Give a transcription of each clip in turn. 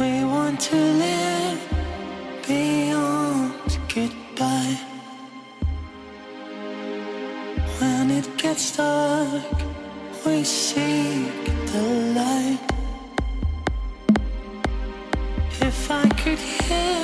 We want to live beyond goodbye. When it gets dark, we seek the light. If I could hear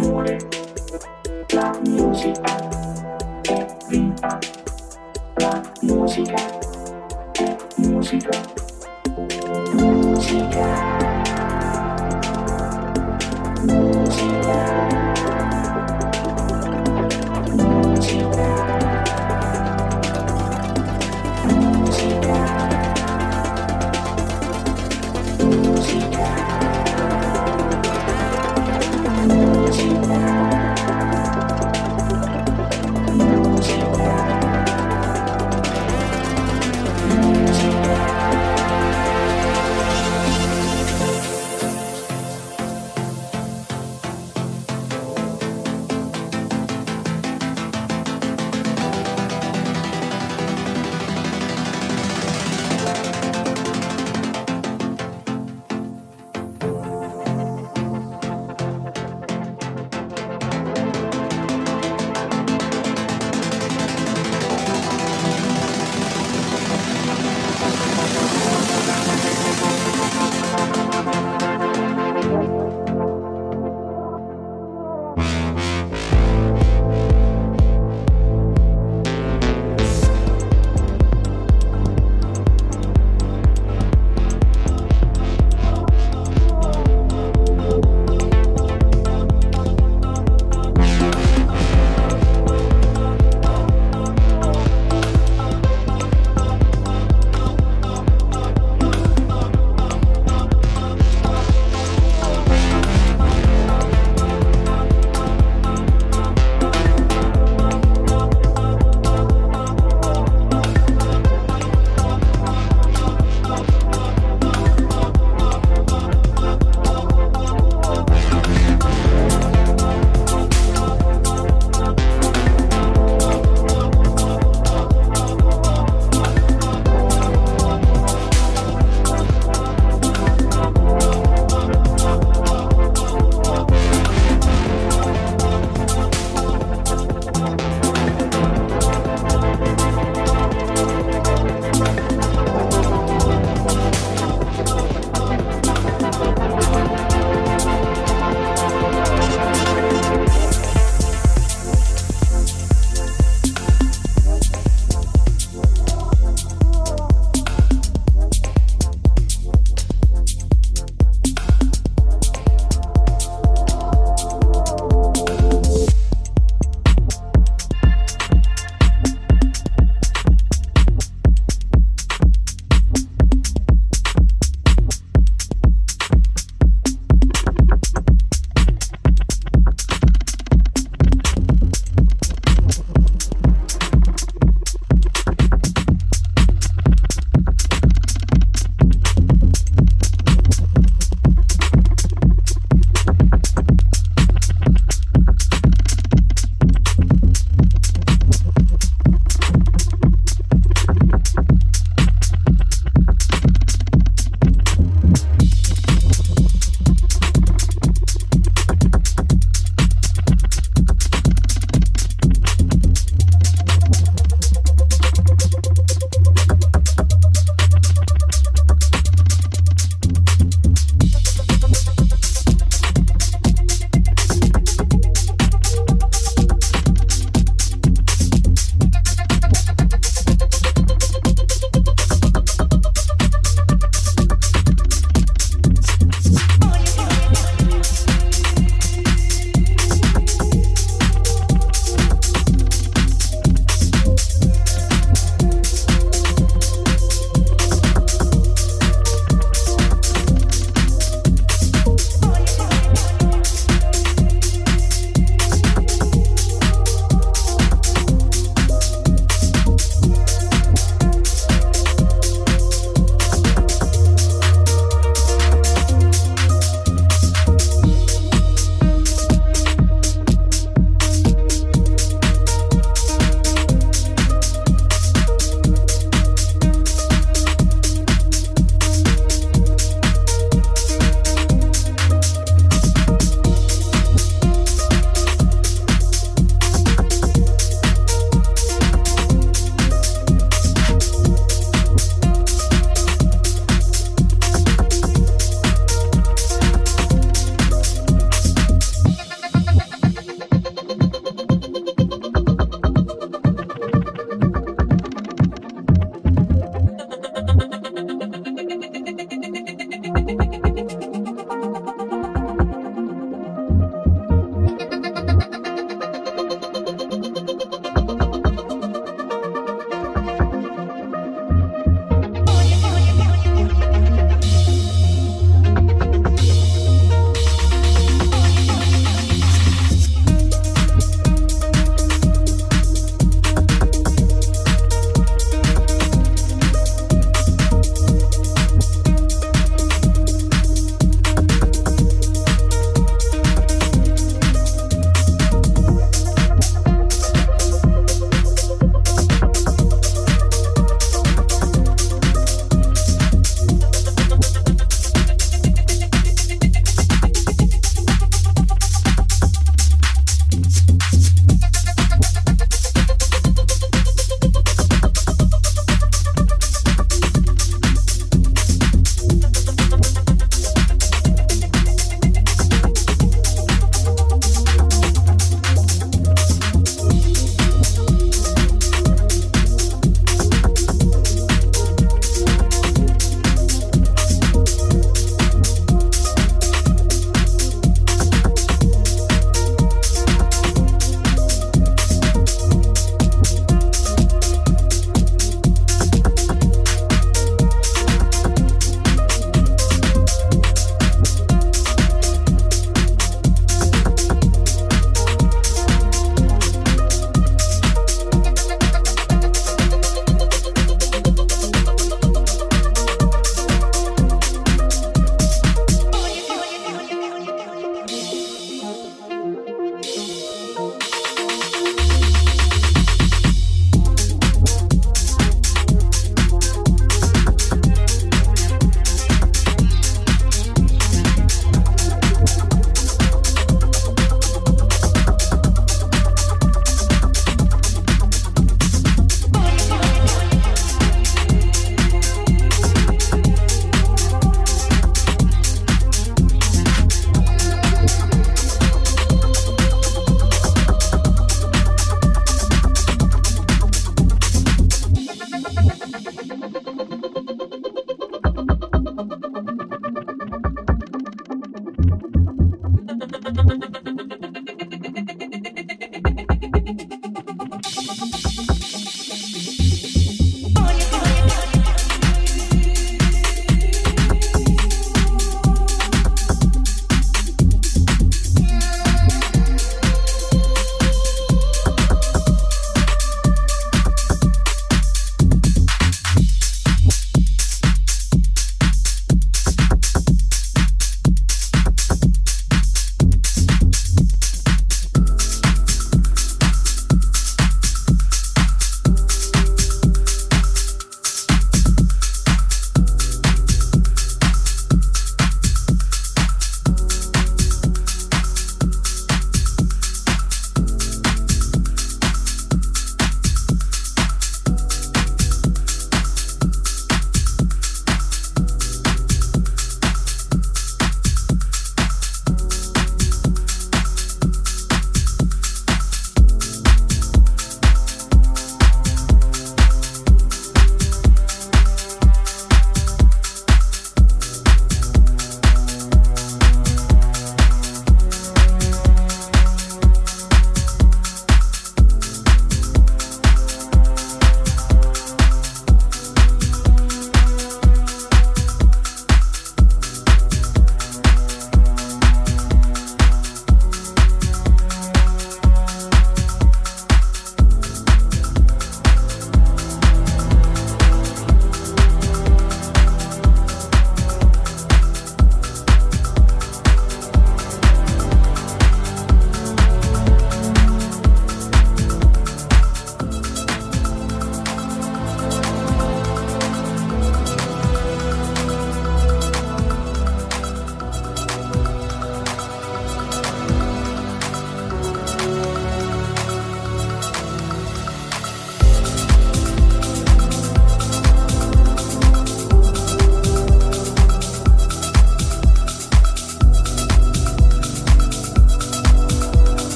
muore la musica è vita la musica è musica musica musica.